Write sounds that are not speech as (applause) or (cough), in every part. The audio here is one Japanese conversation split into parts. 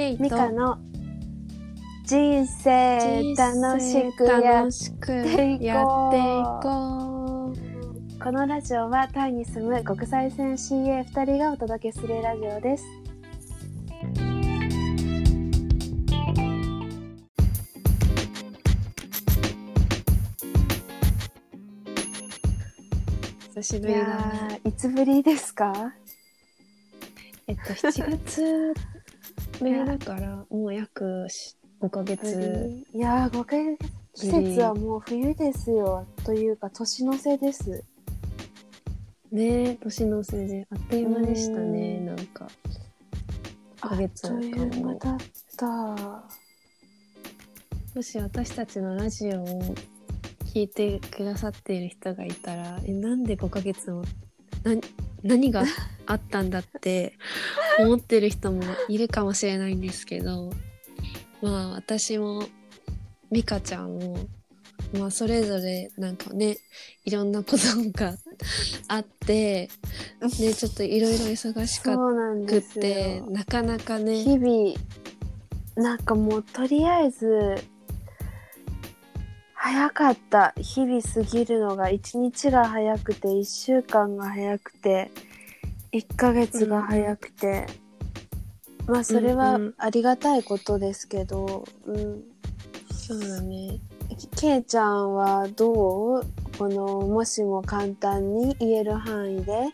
ケイと。ミカの人生楽しくやっ楽しくやっていここのラジオはタイに住む国際線 CA2 人がお届けするラジオです。う久しぶいりいつぶりですか？えっと7月目だからもう約5ヶ月いやー5ヶ月季節はもう冬ですよ。というか年の瀬です。ね年の瀬であっという間でしたねうん。なんか。あヶ月っという間だった。もし私たちのラジオを聞いてくださっている人がいたらえなんで5ヶ月もな何があったんだって思ってる人もいるかもしれないんですけどまあ私も美香ちゃんもまあそれぞれなんかねいろんなことが (laughs) あってねちょっといろいろ忙しくってなかなかね。日々なんかもうとりあえず早かった。日々過ぎるのが1日が早くて1週間が早くて1ヶ月が早くて、まあそれはありがたいことですけど、うん、そうだね。けいちゃんはどう？このもしも簡単に言える範囲で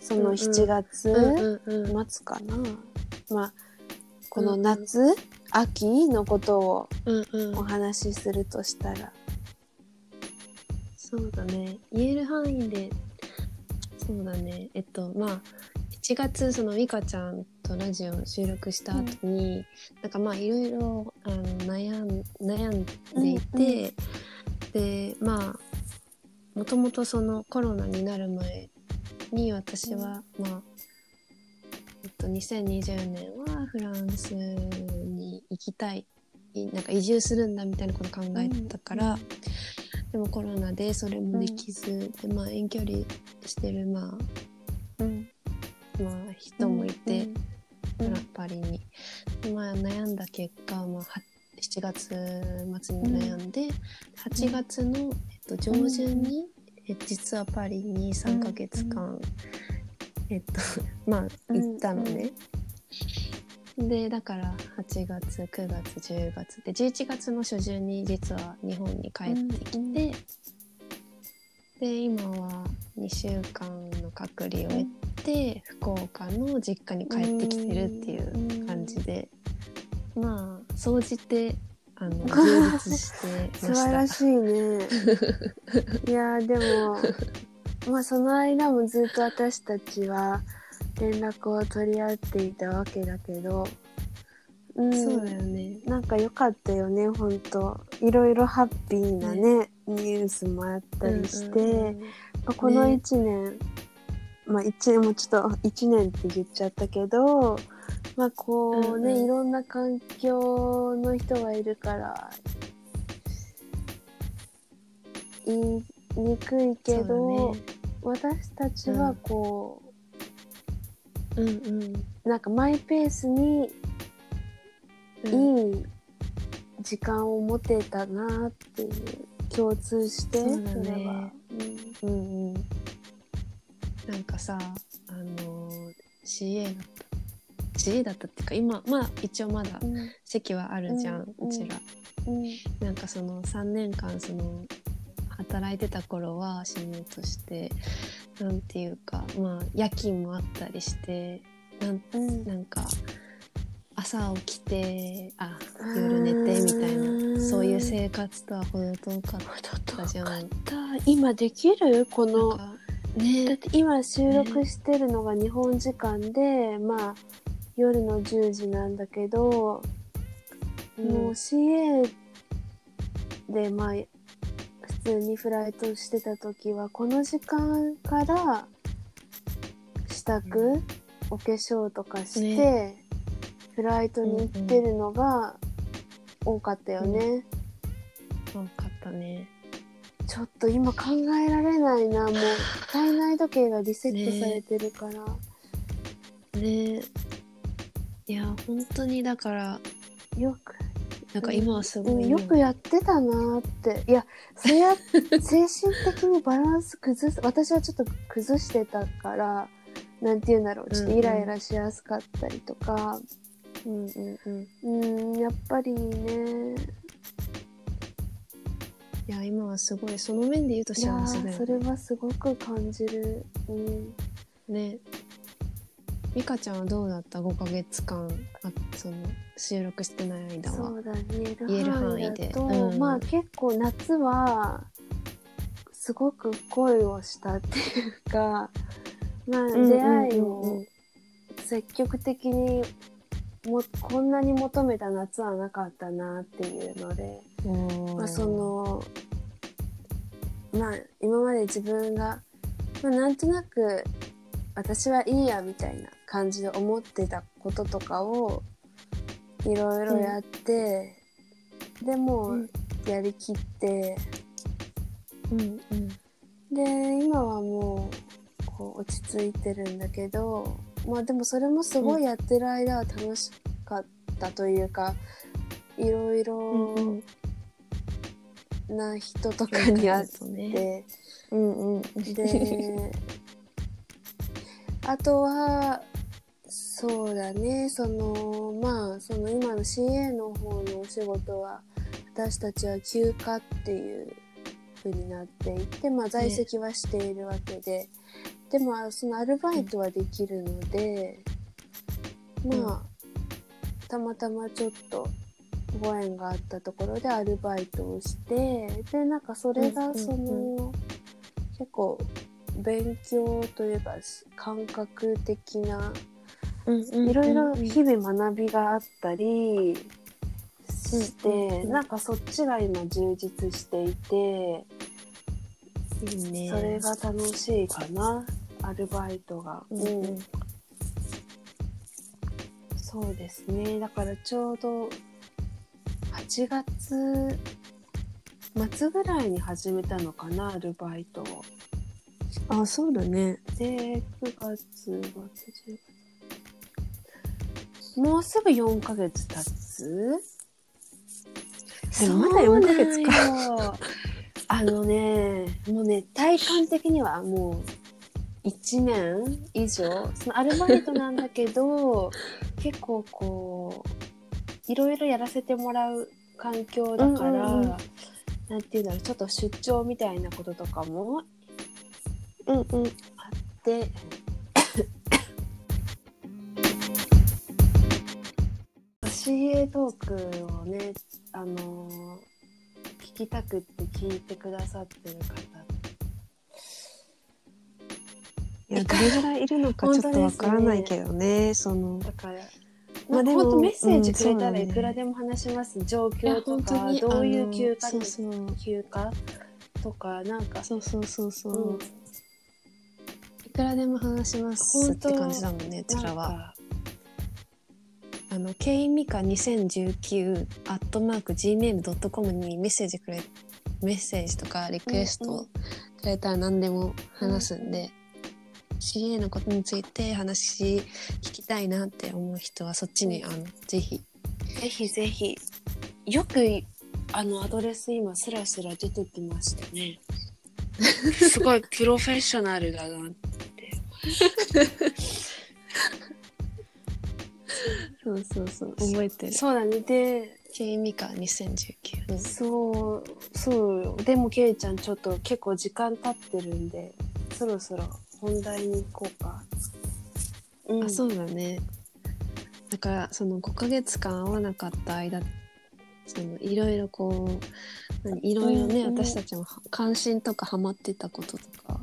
そのうんうん。7月、うんうんうん。待つかな？まあこの夏、秋のことをお話しするとしたらそうだね。言える範囲でそうだね。えっとまあ7月その美香ちゃんとラジオ収録した後に、なんかまあいろいろあの悩ん悩んでいて、でまあもともとそのコロナになる前に私は、まあえっと2020年はフランスに行きたい。いなんか移住するんだみたいなこと考えてたから、でもコロナでそれもできず、でまあ遠距離してるまうん。あまあ人もいて、うんフラパリに、でまあ悩んだ結果、まあ、は7月末に悩んで、8月の、えっと、上旬に、え実はパリに3ヶ月間、えっと (laughs) まあ行ったのね。でだから8月9月10月で11月の初旬に実は日本に帰ってきて、うんで今は2週間の隔離を終えて、福岡の実家に帰ってきてるっていう感じで、まあ総じてあの (laughs) 充実して素ました。晴らしいね。いやでも (laughs) まあその間もずっと私たちは連絡を取り合っていたわけだけど、うん、そうだよね。なんか良かったよね本当。いろいろハッピーなねニュースもあったりして、うんうんうん。まあこの1年、まあ1年もちょっと1年って言っちゃったけどまあこうね、うんうん。いろんな環境の人がいるから言いにくいけど、だね。私たちはこうんうん。う、なんかマイペースにうんいい時間を持てたなっていう共通してそうだね。れは、うん。うんなんかさあの CA だった。CA だったっていうか今まあ一応まだ席はあるじゃん、ううん。ちら。うん。なんかその3年間その働いてた頃はシニアとしてなんていうかまあ夜勤もあったりしてなんうん。なんか朝起きてあ夜寝てみたいなそういう生活とは程遠かったじゃん。今できる？このかだっねて今収録してるのが日本時間で、まあ夜の10時なんだけど、もう CA でまあ普通にフライトしてた時はこの時間から支度、うお化粧とかして、フライトに行ってるのが多かったよね。多かったね。ちょっと今考えられないな。もう体内時計がリセットされてるから、ね。いや本当にだからよくなんか今はすごい、うん。よくやってたなーって。いやそれや (laughs) 精神的にバランス崩す私はちょっと崩してたからなんて言うんだろう。ちょっとイライラしやすかったりとか。うんうんうん。うんやっぱりね。いや今はすごい。その面で言うと幸せだよーそれはすごく感じる、うん、ね。美香ちゃんはどうだった？5ヶ月間。あその収録してない間はそうだね。言言える範範囲で。うん。まあ結構夏はすごく恋をしたっていうか (laughs) まあ出会いを積極的にもこんなに求めた夏はなかったなっていうので、まあ、そのまあ今まで自分が、まあ、なんとなく私はいいやみたいな感じで思ってたこととかをいろいろやって、でもうん。うやりきって、うんうん。で今はもうこう落ち着いてるんだけどまあでもそれもすごいやってる間は楽しかったというか、いろいろな人とかに会って。ね。うんうん。であとはそうだね。そのまあその今の CA の方のお仕事は私たちは休暇っていう風になっていて、まあ、在籍はしているわけで、でもそのアルバイトはできるので、まあたまたまちょっとご縁があったところでアルバイトをしてでなんかそれがその、うんうん。結構勉強というか感覚的ないろいろ日々学びがあったりして、うんうんうん。なんかそっちが今充実していて、いいね。それが楽しいかなアルバイトが。うんうん。そうですね。だからちょうど8月末ぐらいに始めたのかなアルバイトを。あそうだね。で9月末10月もうすぐ4ヶ月経つ？でもまだ4ヶ月か。かあのねもうね体感的にはもう1年以上そのアルバイトなんだけど (laughs) 結構こういろいろやらせてもらう環境だから、うんうんうん。なんていうんだろうちょっと出張みたいなこととかもうんうんで CA トークをね、あのー聞きたくって聞いてくださってる方。いやどれぐらいいるのかちょっとわからないけどねその。だから、まあ、まあでもメッセージくれたらいくらでも話します、状いや況とかどういう休暇そうそう。休暇とかなんか。そうそうそうそう、うん。いくらでも話しますって感じだもんねうちらはあの、ケイミカ2019アットマーク gmail.com にメッセージくれ、メッセージとかリクエストくれたら何でも話すんで、CA のことについて話聞きたいなって思う人はそっちに、あの、ぜひ。ぜひぜひ。よくあのアドレス今スラスラ出てきましたね。(laughs) すごいプロフェッショナルだなって (laughs) (laughs) そうそうそう、覚えてる。そうだねで。ケイミカ2019。うん。そうそう。よでもケイちゃんちょっと結構時間経ってるんでそろそろ本題に行こうか、うん、あそうだね。だからその5ヶ月間会わなかった間そのいろいろこう何いろいろね、うんうん。私たちも関心とかハマってたこととか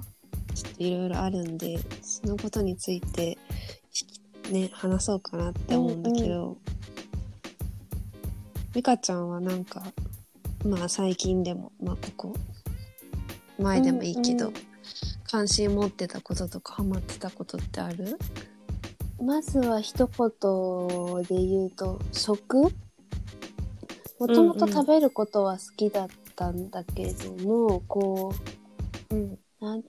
ちょっといろいろあるんでそのことについてね話そうかなって思うんだけど、美香ちゃんはなんかまあ最近でもまあここ前でもいいけど、うんうん。関心持ってたこととかハマってたことってある？まずは一言で言うと食？もともと食べることは好きだったんだけども、こううんなん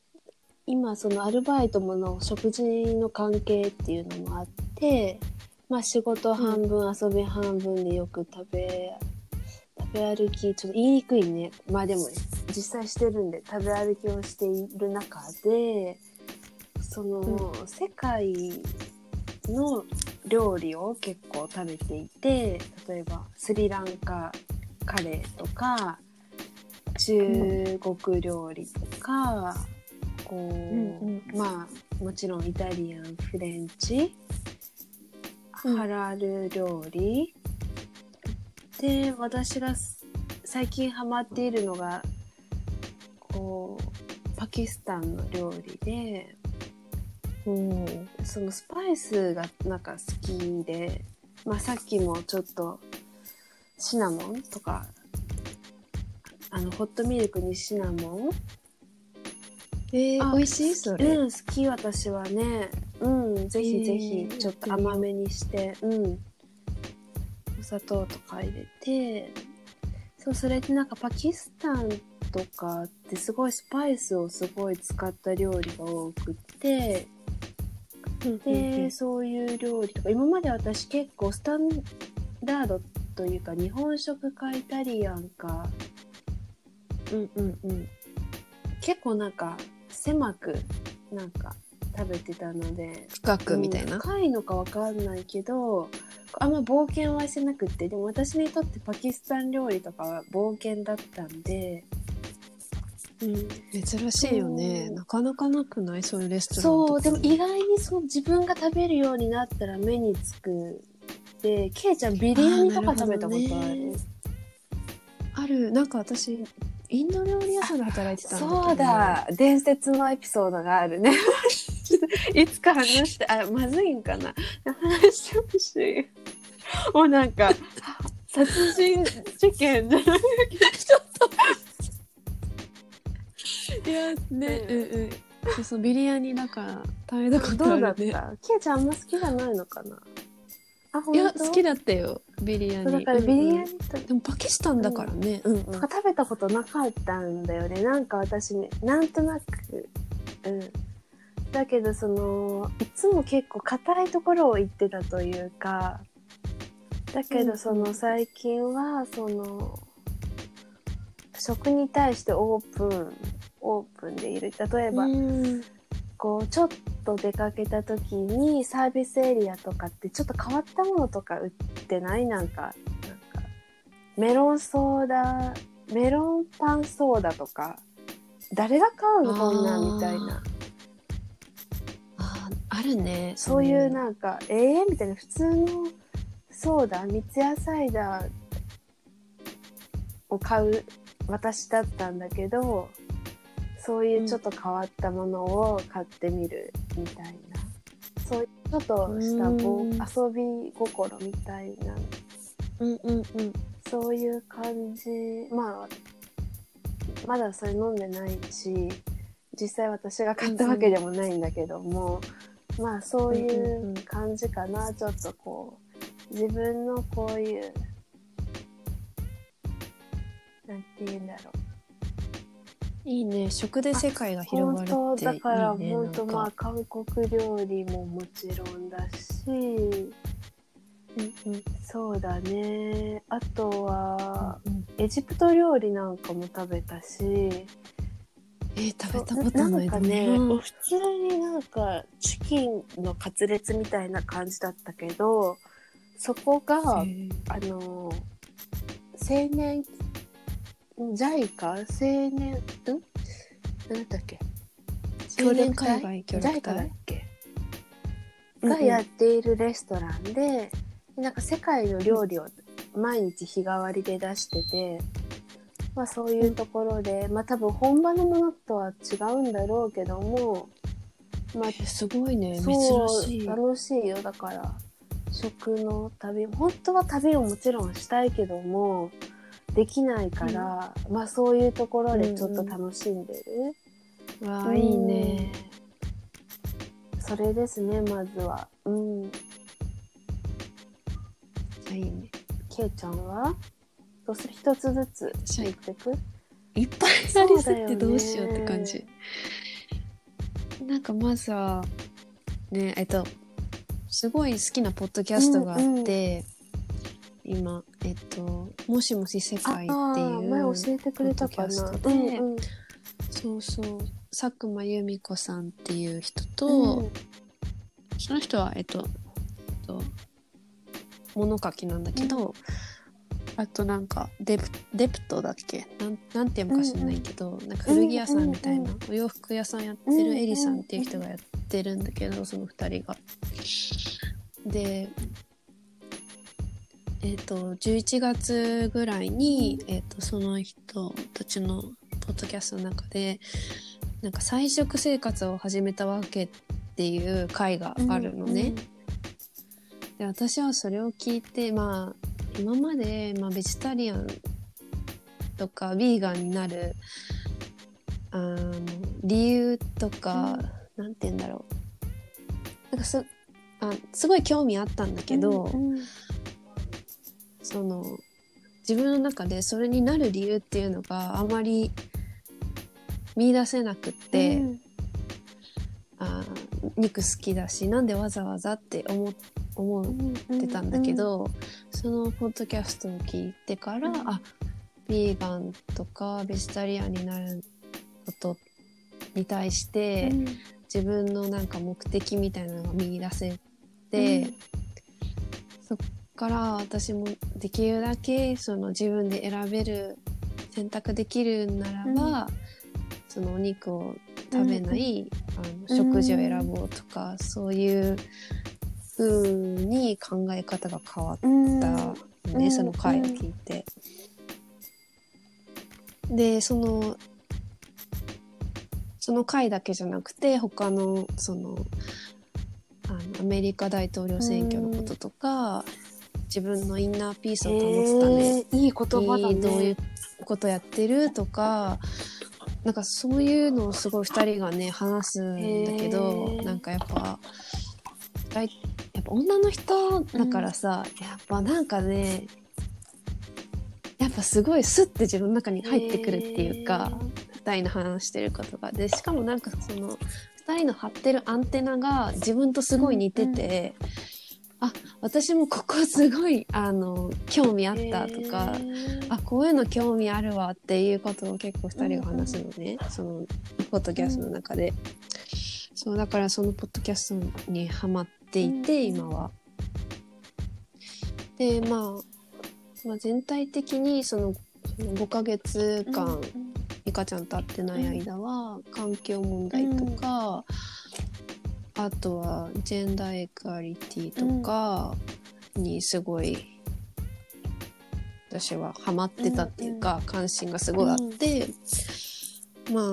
今そのアルバイトもの食事の関係っていうのもあってまあ仕事半分、遊び半分でよく食べ食べ歩きちょっと言いにくいね。まあでも実際してるんで食べ歩きをしている中でその、世界の料理を結構食べていて例えばスリランカカレーとか中国料理とか、こう、うんまあもちろんイタリアンフレンチ、うん。ハラル料理。で私がす最近ハマっているのがこうパキスタンの料理でうん。そのスパイスがなんか好きで、まあ、さっきもちょっとシナモンとかあのホットミルクにシナモンえー、あ美味しい？それ、うん好き私はね。うんぜひぜひえーちょっと甘めにして、うん。お砂糖とか入れて。そうそれでなんかパキスタンとかってすごいスパイスをすごい使った料理が多くって。うんで、そういう料理とか。今まで私結構スタンダードというか日本食かイタリアンか。うんうんうん。結構なんか狭くなんか食べてたので深くみたいな、うん深いのかわかんないけどあんま冒険はしてなくってでも私にとってパキスタン料理とかは冒険だったんで、うん、珍しいよね。そう。なかなかなくない？そういうレストランそうでも意外にそう自分が食べるようになったら目につく。でケイちゃんビリヤニとか食べたことある？あるねある。なんか私インド料理屋さんで働いてたんだそうだ。伝説のエピソードがあるね。(laughs) いつか話してあまずいんかな。話してほしい。もうなんか殺人事件じゃないけど。ちょっいやねうん。うんうん。そうビリヤニだから食べたこととどうだった？あるねケイちゃんあんま好きじゃないのかな？いや当？好きだったよ。ビリヤニ。だからビリヤうん。うんニとでもパキスタンだからね、うん。うんとか食べたことなかったんだよね。なんか私ねなんとなく。うん。だけどそのいつも結構硬いところを行ってたというかだけどその最近はその食に対してオープンオープンでいる。例えば、うんこうちょっと出かけた時にサービスエリアとかってちょっと変わったものとか売ってない？なんかなんかメロンソーダメロンパンソーダとか誰が買うのこんなんみたいな。ああるね。そういうなんかえー、みたいな普通のソーダ三ツ矢サイダーを買う私だったんだけどそういうちょっと変わったものを買ってみるみたいな、そういうちょっとしたぼうん。遊び心みたいなうんうんうん。そういう感じ。まあまだそれ飲んでないし実際私が買ったわけでもないんだけども、まあそういんうんううん感じかな、ちょっとこう自分のこういうなんて言うんだろういいね。食で世界が広がるっていいね本当だか。ら本当まあか韓国料理ももちろんだし。うんうん。そうだね。あとはうんエジプト料理なんかも食べたし。えー食べたことないんかね、うん。普通になんかチキンのカツレツみたいな感じだったけどそこが、あの青年 JICA 青年？ん？なんだっけ？青年海外？協力 JICA だっ隊け、うんうん。がやっているレストランでなんか世界の料理を毎日日替わりで出してて、まあそういうところで、まあ多分本場のものとは違うんだろうけども、まあえーすごいね。珍そうしい。楽しいよ。だから食の旅本当は旅をもちろんしたいけどもできないから、まあそういうところでちょっと楽しんでる、わあいいね。それですねまずは。うん。いいね。けいちゃんは？どうする？一つずつ言ってく？いっぱいありすぎてどうしようって感じ、なんかまずはねえっとすごい好きなポッドキャストがあって、今えっと「もしもし世界」っていう前教えてくれたかな。ポッドキャストで。うんうん。そうそう。佐久間由美子さんっていう人と、うん。その人はえっと、えっと、物書きなんだけど、あとなんかデプデプトだっけ？なんなんていうのか知らないけど、なんか古着屋さんみたいな、うんお洋服屋さんやってるエリさんっていう人がやってるんだけど、その二人が。でえっ、と11月ぐらいに、えっとその人たちのポッドキャストの中でなんか菜食生活を始めたわけっていう回があるのね。で私はそれを聞いてまあ今まで、まあ、ベジタリアンとかビーガンになるあの理由とか、なんて言うんだろう。なんかすあすごい興味あったんだけど、うんうんその自分の中でそれになる理由っていうのがあまり見出せなくって、うん。あ肉好きだしなんでわざわざって思思ってたんだけど、そのポッドキャストを聞いてから、うん。あビーガンとかベジタリアンになることに対して、うん。自分のなんか目的みたいなのが見出せて、うん。そっから私もできるだけその自分で選べる選択できるならば、そのお肉を食べない、あの食事を選ぼうとか、そういう風に考え方が変わったね、うん。その回を聞いて。でそのその回だけじゃなくて他のそのあのアメリカ大統領選挙のこととか、自分のインナーピースを保つため。えーいい言葉だね。にどういうことやってるとかなんかそういうのをすごい2人がね話すんだけどへー。なんかやっぱ大やっぱ女の人だからさ、やっぱなんかねやっぱすごいスッて自分の中に入ってくるっていうか、2人の話してることが。でしかもなんかその2人の張ってるアンテナが自分とすごい似てて、あ私もここすごいあの興味あったとか、あこういうの興味あるわっていうことを結構2人が話すのね、そのポッドキャストの中で、そうだからそのポッドキャストにハマっていて、うん。今は。で、まあ、まあ全体的にそのその5ヶ月間、ミカちゃんと会ってない間は、環境問題とか、あとはジェンダーエクアリティとかにすごい、私はハマってたっていうか、関心がすごいあって、まあ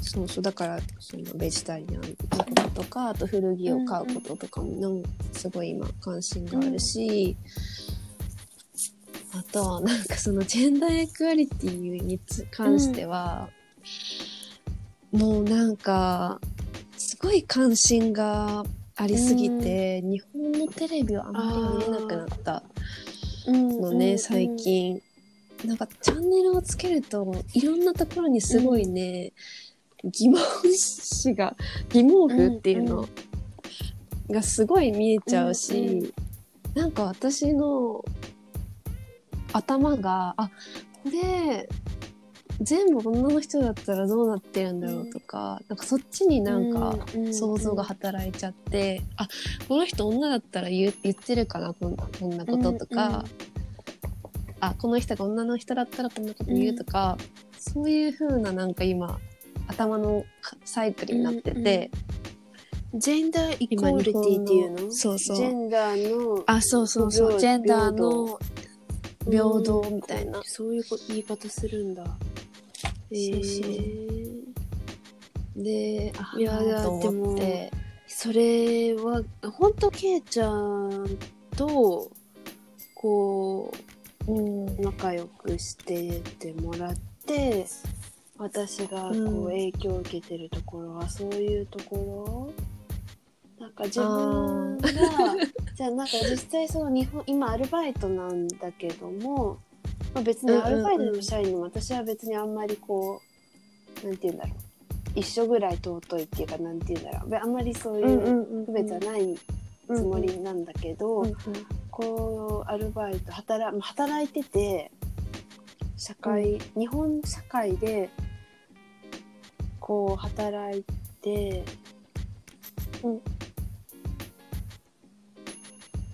そうそうだからそのベジタリアンのこととかあと古着を買うこととかのすごい今関心があるし、あとはなんかそのジェンダーエクアリティにつ関しては、もうなんかすごい関心がありすぎて、日本のテレビをあんまり見れなくなったのね、最近。なんかチャンネルをつけるといろんなところにすごいね、疑問詞が疑問符っていうのがすごい見えちゃうし、うんうなんか私の頭があこれ全部女の人だったらどうなってるんだろうとか、なんかそっちになんか想像が働いちゃって、あこの人女だったら言う言ってるかなこんこんなこととか、うんうんあこの人が女の人だったらこんなこと言うとか、そういう風ななんか今頭のかサイクルになってて、ジェンダーイコーリティっていうの？そうそう。ジェンダーのあそうそうそう。平ジェンダーの平等みたいな、そういうこ言い方するんだえであいやと思って。それは本当ケイちゃんとこうん。う仲良くしてってもらって私がこうん。う影響を受けてるところはそういうところ？なんか自分がじゃあなんか実際その日本今アルバイトなんだけども、まあ、別にアルバイトでも社員でも私は別にあんまりこうなんて言うんだろう。一緒ぐらい尊いっていうかなんて言うんだろう。あんまりそういう区別はないつもりなんだけど、うんうんこうアルバイト働まあ働いてて社会、日本社会でこう働いて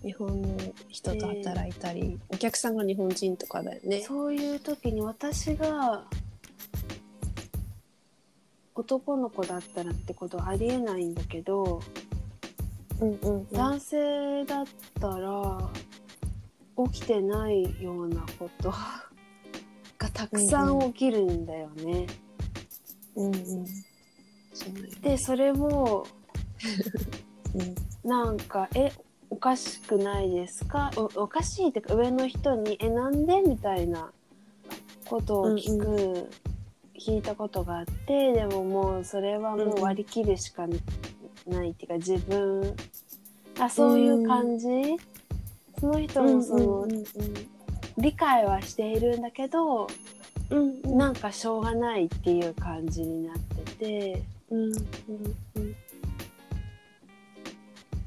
日本の人と働いたり、お客さんが日本人とかだよね。そういう時に私が男の子だったらってことはありえないんだけど、うんうん男性だったら起きてないようなこと (laughs) がたくさん起きるんだよね。うんうん。そうだよねでそれを (laughs) うんなんか「えおかしくないですか？おおかしい」ってか上の人に「えなんで?」みたいなことを聞く、うん。聞いたことがあってでももうそれはもう割り切るしかないっていうか自分あそういう感じ、その人もその、うんうん。理解はしているんだけどうんうん。なんかしょうがないっていう感じになってて。うんうんうん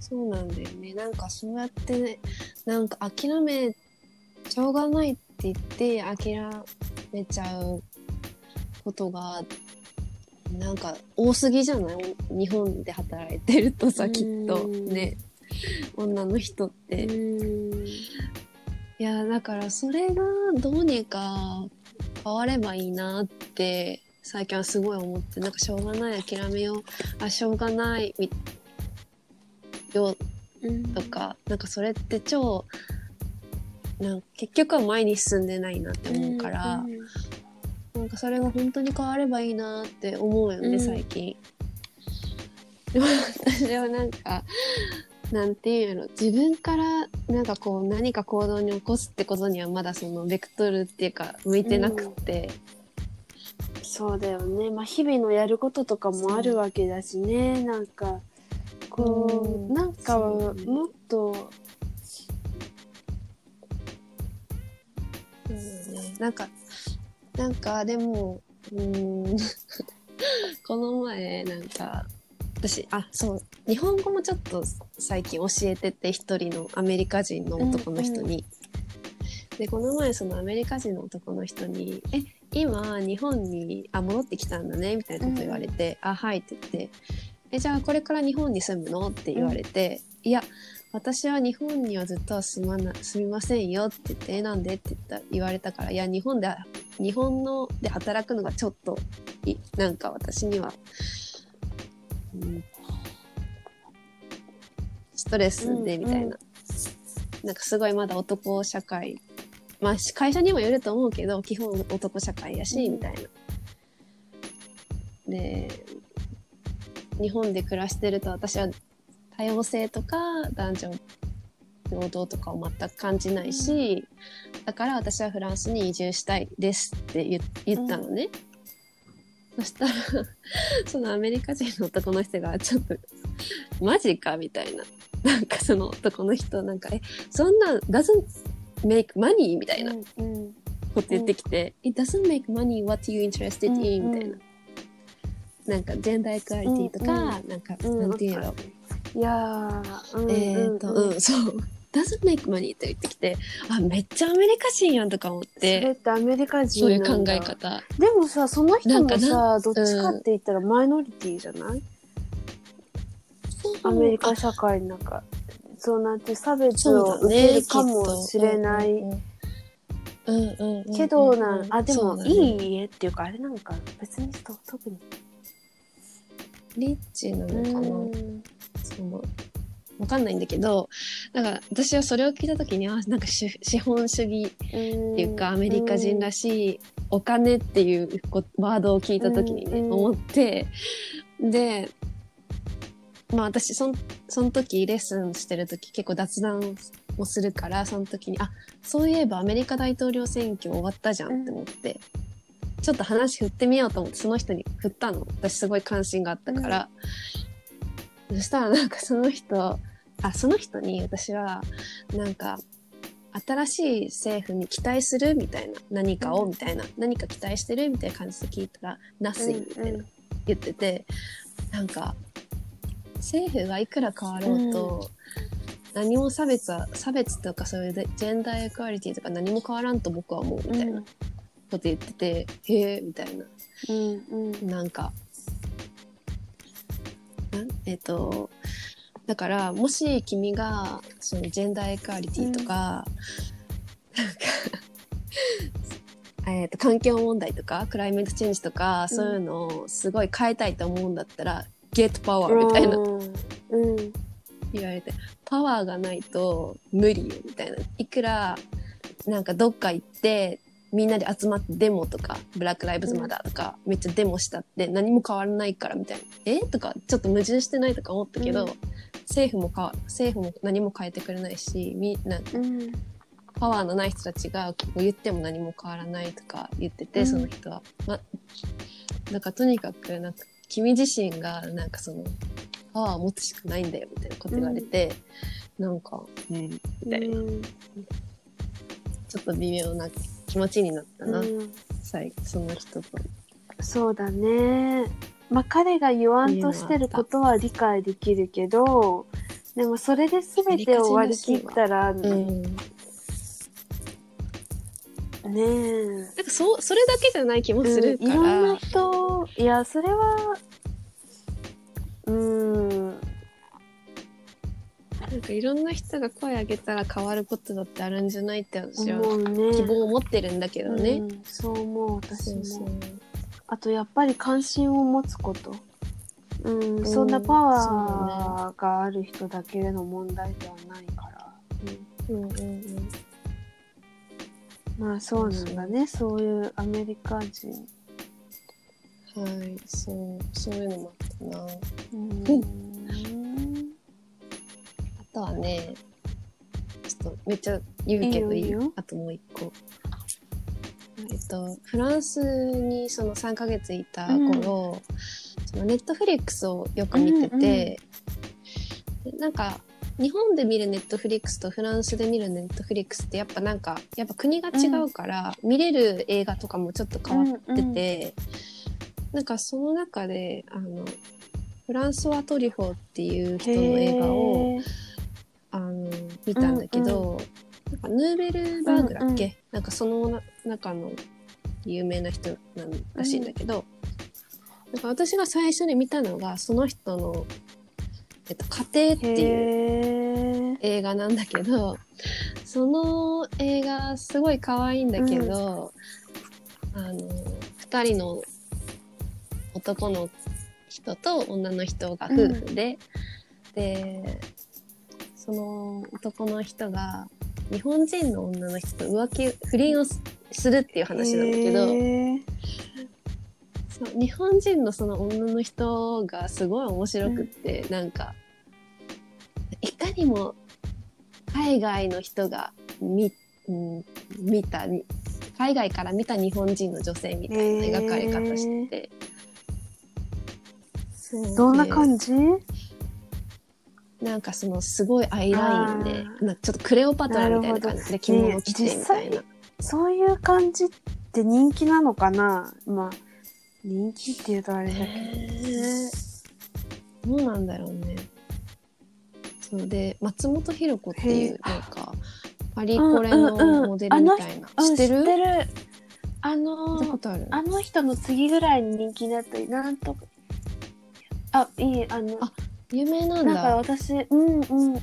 そうなんだよね。なんかそうやってねなんか諦めしょうがないって言って諦めちゃうことがなんか多すぎじゃない？日本で働いてるとさきっと。うんね。女の人って。うん。いやだからそれがどうにか変わればいいなって最近はすごい思ってなんかしょうがない諦めようあしょうがないみよとかなんかそれって超なん結局は前に進んでないなって思うから、なんかそれが本当に変わればいいなって思うよね、うん。最近。でも私はなんかなんていうんやろ自分からなんかこう何か行動に起こすってことにはまだそのベクトルっていうか向いてなくって、そうだよね、まあ、日々のやることとかもあるわけだしね。なんかこう、なんかもっとうだねなんかなんかでもうんこの前なんか私あそう日本語もちょっと最近教えてて一人のアメリカ人の男の人に。でこの前そのアメリカ人の男の人に「え今日本にあ戻ってきたんだね」みたいなこと言われて「あはい」って言って「えじゃあこれから日本に住むの?」って言われて「いや私は日本にはずっとは住まな住みませんよ」って言って「えなんで?」って言った言われたから「いや日本で日本ので働くのがちょっといなんか私には、うん、ストレスでみたいな、なんかすごいまだ男社会まあ会社にもよると思うけど基本男社会やし、うんみたいな。で日本で暮らしてると私は多様性とか男女平等とかを全く感じないし、だから私はフランスに移住したいですって言言ったのね。そしたら (laughs) そのアメリカ人の男の人がちょっとマジかみたいな。なんかその男の人なんかえそんな doesn't make money みたいなうんうん。こと言ってきて、It doesn't make money. What you interested うん in? みたいな。なんかジェンダーエクアリティとか、うんなんか、うん。なんていうやろ、いやー、うんえっ、と、うん、そう。doesn't make money って言ってきて、あ、めっちゃアメリカ人やんとか思っそれて、ってアメリカ人そういう考え方。でもさその人もなんかさどっちかって言ったらマイノリティじゃない、アメリカ社会の中。そうなんて差別を受けるかもしれない、うんうんうんうんけどなんあでもいい家っていうかあれなんか別にと特にリッチなのかな、うん。そのわかんないんだけどだから私はそれを聞いた時にあなんか資資本主義っていうか、アメリカ人らしいお金っていうこワードを聞いた時にね、思ってでまあ私そんその時レッスンしてる時結構雑談もするからその時にあそういえばアメリカ大統領選挙終わったじゃんって思って、ちょっと話振ってみようと思ってその人に振ったの。私すごい関心があったから、そしたらなんかその人あその人に私はなんか新しい政府に期待するみたいな何かをみたいな、何か期待してるみたいな感じで聞いたら nothing みたいな、言っててなんか政府がいくら変わろうと、何も差別は差別とかそういうジェンダーエクアリティとか何も変わらんと僕は思うみたいなこと言ってて、へえみたいな。うんうん。なんかなんえっ、とだからもし君がそのジェンダーエクアリティとか、なんか (laughs) えーと環境問題とかクライメートチェンジとか、そういうのをすごい変えたいと思うんだったら「ゲットパワー」みたいな。うん。うん言われてパワーがないと無理よみたいな。いくらなんかどっか行ってみんなで集まってデモとかブラック・ライブズ・マターとか、めっちゃデモしたって何も変わらないからみたいな。え？とかちょっと矛盾してないとか思ったけど、うん。政府もか政府も何も変えてくれないしみんなうん。パワーのない人たちがこう言っても何も変わらないとか言ってて、うん。その人は。ま、なんかとにかくなんか君自身がなんかそのパワーを持つしかないんだよみたいなこと言われて、なんか、うん、みたいな、うんちょっと微妙な気持ちになったな、うん最その人と。そうだね。まあ彼が言わんとしてることは理解できるけど、でもそれで全てを割り切ったら、うん、ねえ。なんかそうそれだけじゃない気もするから、うんいろんな人、いや、それは、うん、なんかいろんな人が声上げたら変わることだってあるんじゃないって私は思うね。希望を持ってるんだけどね。うんそう思う、私も。そうそうあとやっぱり関心を持つこと。うん、んそんなパワーがある人だけの問題ではないから。うんうんうんまあそうなんだね、そういうアメリカ人。はい、そう、そういうのもあったな。うん。あとはね、ちょっとめっちゃ言うけどいい？いいよ。いいよあともう一個。えっと、フランスにその3ヶ月いた頃、そのネットフリックスをよく見てて、でなんか、日本で見るネットフリックスとフランスで見るネットフリックスってやっぱなんか、やっぱ国が違うから、見れる映画とかもちょっと変わってて、なんかその中で、あの、フランソワ・トリフォーっていう人の映画を、あの見たんだけど、なんかヌーベルバーグだっけ、うんうなんかそのな中の有名な人なんらしいんだけど、なんか私が最初に見たのがその人の「えっと、家庭」っていう映画なんだけどその映画すごい可愛いんだけど、あの2人の男の人と女の人が夫婦で、でその男の人が日本人の女の人と浮気不倫をすするっていう話なんだけど、へーそう日本人のその女の人がすごい面白くって、なんかいかにも海外の人が見,、うん、見たに海外から見た日本人の女性みたいな描かれ方してて、そうどんなで感じ？なんかそのすごいアイラインであなちょっとクレオパトラみたいな感じで着物着てみたいな。そういう感じって人気なのかな？まあ人気って言うとあれだけど、へー。どうなんだろうね。そうで松本博子っていうへなんかパリコレのモデルみたいな、うん知ってる？知ってる。あ見のあの人の次ぐらいに人気だったなんとかあいいあのあ有名なんなんかだ私うんうんうん。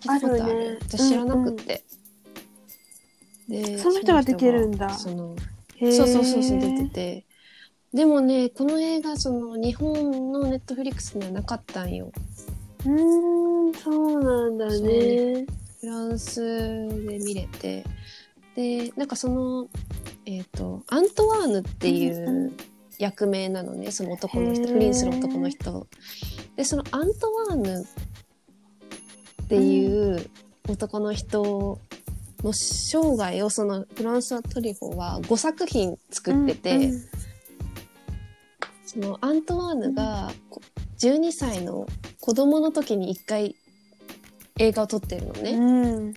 聞いたことある。ね。私知らなくって、でその人が出てるんだ。そのそうそうそうそう出てて。でもねこの映画その日本のネットフリックスにはなかったんよ。うーんそうなんだね。フランスで見れて。でなんかそのえっ、とアントワーヌっていうんうう役名なのねその男の人不倫する男の人。でそのアントワーヌっていう男の人の生涯をそのフランスはトリフォーは5作品作ってて、うんそのアントワーヌがこ12歳の子供の時に1回映画を撮ってるのね。うん。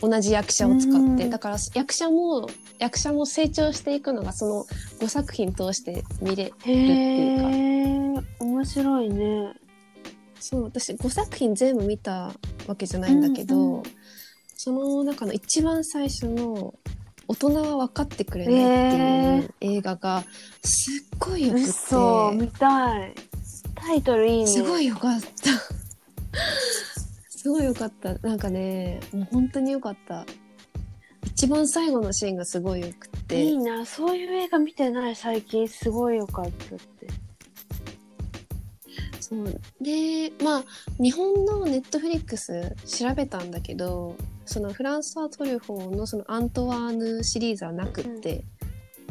同じ役者を使って、うんだから役者も役者も成長していくのがその5作品通して見れへえ面白いね。そう私5作品全部見たわけじゃないんだけど、うんうんその中の一番最初の「大人は分かってくれない」っていう映画がすっごいよくって、嘘見たい。タイトルいいね。すごいよかった。すごいよかった。なんかねもう本当によかった一番最後のシーンがすごいよくって。いいなそういう映画見てない最近すごいよかったって。そう。でまあ日本のネットフリックス調べたんだけどそのフランソワ・トリュフォーのそのアントワーヌシリーズはなくって、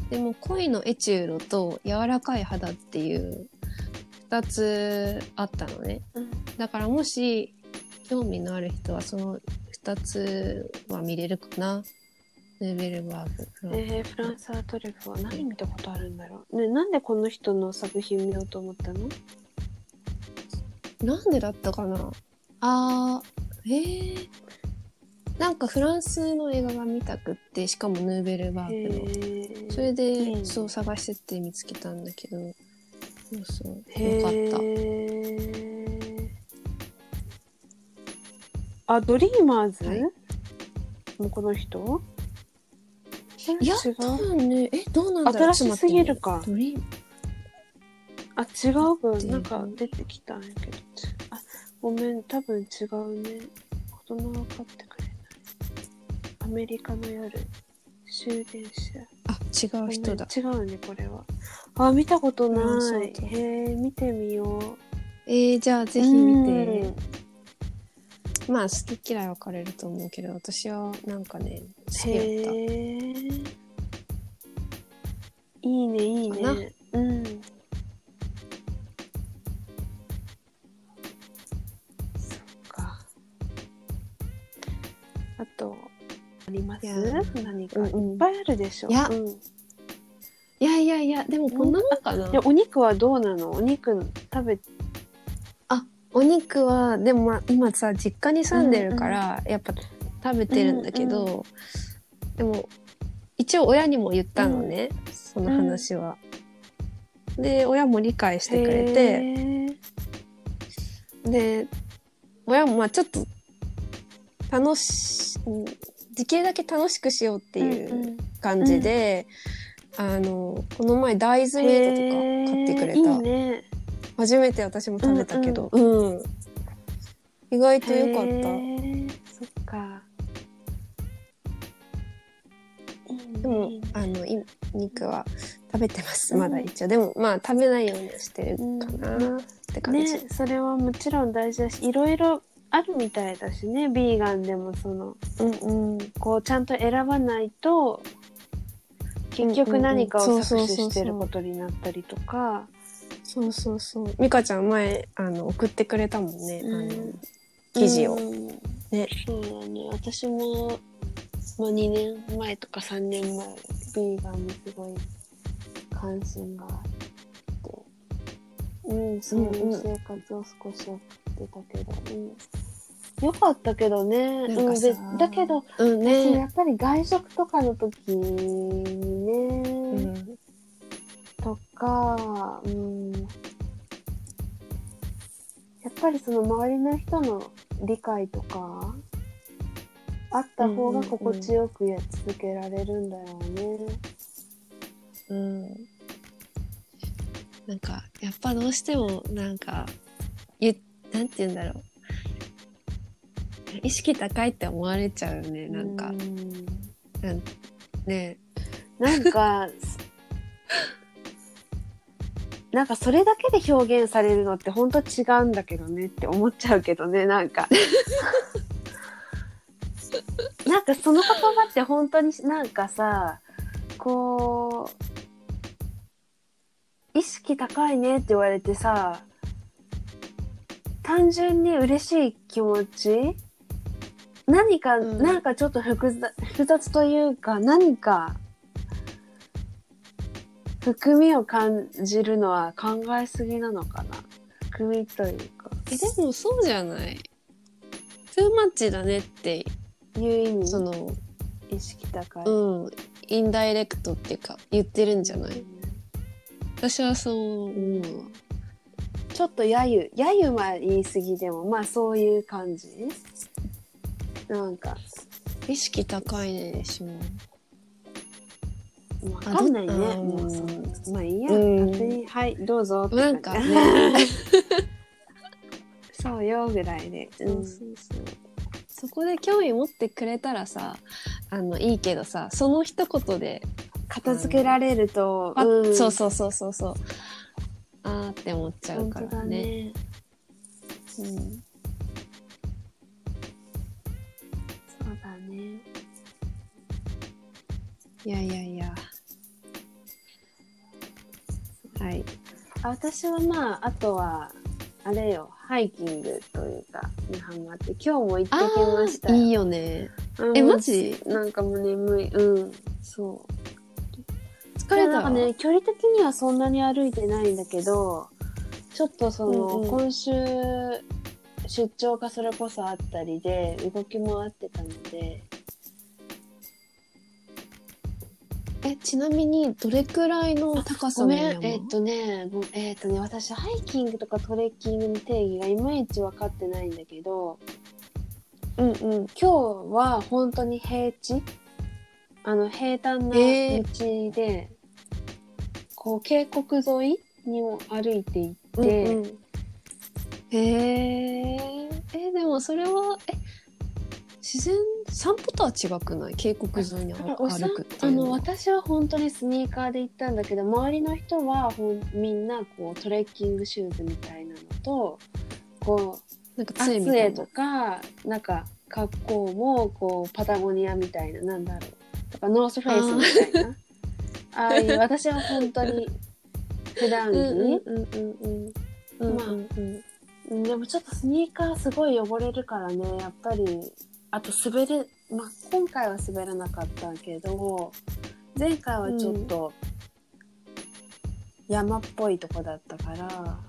でも恋のエチュードと柔らかい肌っていう2つあったのね。うん。だからもし興味のある人はその2つは見れるかなネベルバーグ、えー、フランサートリュフは何見たことあるんだろう。ねなんでこの人の作品見ようと思ったの？なんでだったかな？あーえー、なんかフランスの映画が見たくってしかもヌーベルバーグの。へそれで、そう探してって見つけたんだけど。そうそうへよかった。ーあドリーマーズ、はい。もうこの人？いや違多う分ねえどうなんだろう？新しすぎるか。あ違う？分。でなんか出てきたんやけど。あごめん多分違うね。大人は分かってくれない。アメリカの夜終電車。あ違う人だ。違うねこれは。あ見たことうんないへえ見てみよえー、じゃあうぜひ見て。うんまあ好き嫌い分かれると思うけど私はなんかね好きだった。いいねいいかな。ねうん。そっか。あとあります？いや何か、うんうん。いっぱいあるでしょ。いや。うん、いいやいやいやでもこんなもん。かなやお肉はどうなの？お肉食べお肉はでもまあ今さ実家に住んでるから、やっぱ食べてるんだけど、でも一応親にも言ったのね、その話は。で親も理解してくれてで親もまあちょっと楽しうんできるだけ楽しくしようっていんうん感じで、あのこの前大豆ミートとか買ってくれた。いいね初めて私も食べたけど、うん、意外と良かった。そっか。でもあのい肉は食べてます。まだ一応、でもまあ食べないようにはしてるかな。って感じ、ねそれはもちろん大事だしいろいろあるみたいだしね。ビーガンでもそのうんうん。こうちゃんと選ばないと結局何かを搾取してることになったりとかそうそうそう。美香ちゃん前あの送ってくれたもんね、うん。あの記事を、うん。ね。そうだね。私も、まあ、2年前とか3年前ビーガンにすごい関心があって。うんそういう生活を少し送ってたけど、うん、よかったけどね。なんかさうんでだけど、うん私やね、っぱり外食とかの時にね、か、うん、やっぱりその周りの人の理解とかあった方が心地よくや続けられるんだよね。うん、なんかやっぱどうしてもなんかゆなんて言うんだろう。意識高いって思われちゃうよねなんか、うん。なんね。なんか (laughs) なんかそれだけで表現されるのって本当違うんだけどねって思っちゃうけどねなんか。(laughs) なんかその言葉って本当になんかさこう意識高いねって言われてさ単純に嬉しい気持ち何か、うんなんかちょっと複雑複雑というか何か含みを感じるのは考えすぎなのかな？含みというか。えでもそうじゃない？トゥーマッチだねっていう意味。その意識高い。うん。インダイレクトっていうか言ってるんじゃない？私はそう思うわ。ちょっと揶揄揶揄は言い過ぎでもまあそういう感じ？なんか。意識高いねでしょわかんないね。もうそまあいいや、うん。勝手にはいどうぞ。ってなんかね。(laughs) そうよぐらいで、そうそうそう。そこで興味持ってくれたらさあのいいけどさその一言で片付けられると、パッうん。そうそうそうそうそう。あーって思っちゃうか本当だらねね。うんいやいやいや。はい。あ私はまああとはあれよ。ハイキングというかにハマって今日も行ってきました。よいいよね。うん。えマジ？なんかもう眠い。うん。そう。疲れた？でなんかね距離的にはそんなに歩いてないんだけどちょっとその、うんうん。今週出張がそれこそあったりで動き回ってたのでえちなみにどれくらいの高さごめん。えっとねごえっとね私ハイキングとかトレッキングの定義がいまいち分かってないんだけどうんうん。今日は本当に平地？あの平坦な道へで、こう渓谷沿いにも歩いていって、うんうん。へええでもそれはえ自然散歩とは違くない？渓谷沿いに歩くってあのいうのは。私は本当にスニーカーで行ったんだけど周りの人はほんみんなこうトレッキングシューズみたいなのとこうなんかア杖みたとかなんか格好もこうパタゴニアみたいななんだろう。とかノースフェイスみたいな。ああいう私は本当に普段着、うんうんうんうんうんまあうんうん。うん。でもちょっとスニーカーすごい汚れるからねやっぱりあと滑る、まあ、今回は滑らなかったけど前回はちょっと山っぽいとこだったから、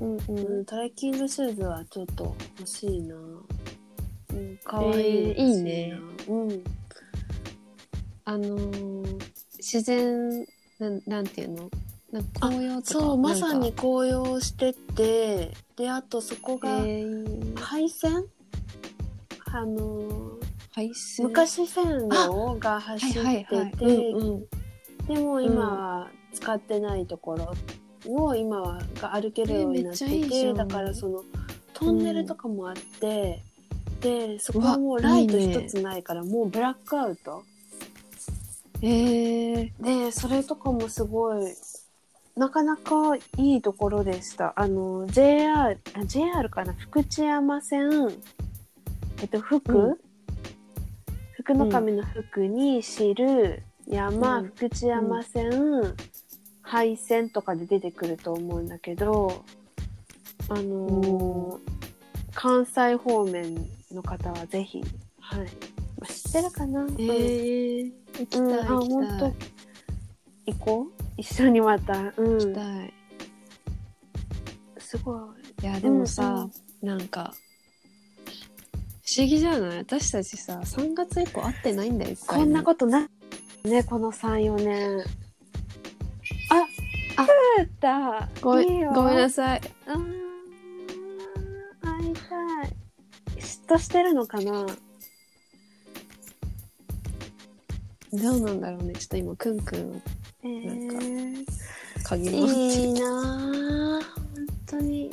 うんううんんトレッキングシューズはちょっと欲しいな。うんかわいい、えーいいね。うん。あのー自然なんなんていうの？なんか紅葉とかそうまさに紅葉しててであとそこえがー配線、あのー昔線路が走ってて、でも今は使ってないところを今はが歩けるようになってえめっちゃいいだからそのトンネルとかもあって、でそこはもうライト一つないからもうブラックアウト。えー、でそれとかもすごいなかなかいいところでした。あの JR あ JR かな？福知山線えっと福、うん。福の神の福に知る山、うん。福知山線、廃線とかで出てくると思うんだけどあのー関西方面の方はぜひはい、まあ知ってるかな、えー、行きたいうん、あ行き本当。たい行こう？一緒にまた。うん。行きたい。すごい。いやでもさ、なんか不思議じゃない？私たちさ3月以降会ってないんだよこんなことなねこの34年。ああった。ごめんいいよ。ごめんなさい。あー会いたい。嫉妬してるのかな？どうなんだろうね。ちょっと今くんくんえー、鍵持っていいなあ本当に、い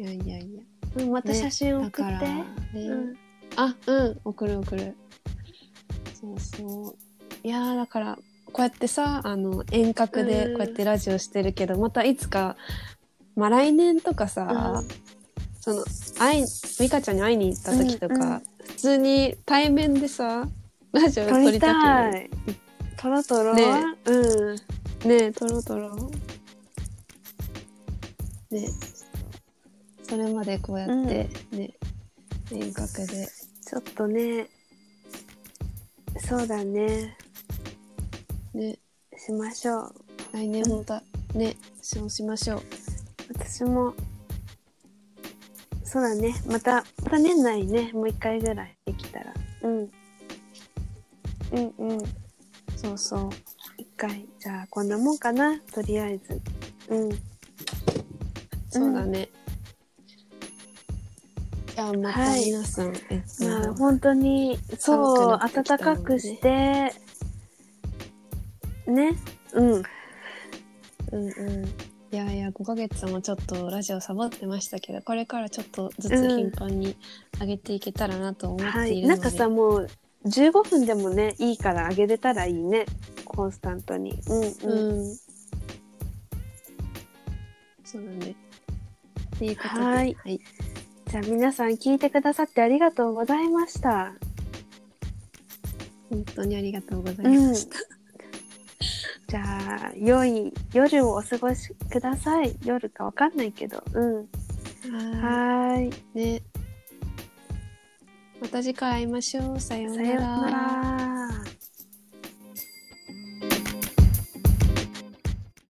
やいやいやうん、また写真送って、だからね、うん。あうん送る送る。そうそう。いやーだからこうやってさあの遠隔でうん。こうやってラジオしてるけど、またいつかまあ来年とかさ、うん。その会い美香ちゃんに会いに行った時とか、うんうん。普通に対面でさラジオ撮りたくたい。トロトロ。ね。うん。ねえトロトロ。ねそれまでこうやって、ね遠隔でちょっとねそうだねねしましょう来年またねそうしましょう私もそうだね。また、また年内ね、もう一回ぐらいできたら。うん。うんうん。そうそう。一回。じゃあ、こんなもんかな。とりあえず。うん。そうだね。じゃあまたはい皆さん、えっと、まあ、本当に、そう、暖かくして、ね。うん。うんうん。いやいや、5ヶ月もちょっとラジオサボってましたけど、これからちょっとずつ頻繁に上げていけたらなと思っはい。ているので、なんかさ、もう、15分でもね、いいからあげれたらいいね。コンスタントに。うんうん。うん。そうだね。っていうことで、はいはい。じゃあ皆さん聞いてくださってありがとうございました。本当にありがとうございました。じゃあ、良い夜をお過ごしください。夜かわかんないけど。うん。ははーい。い。ね。また次回会いましょう。さようなさようなら。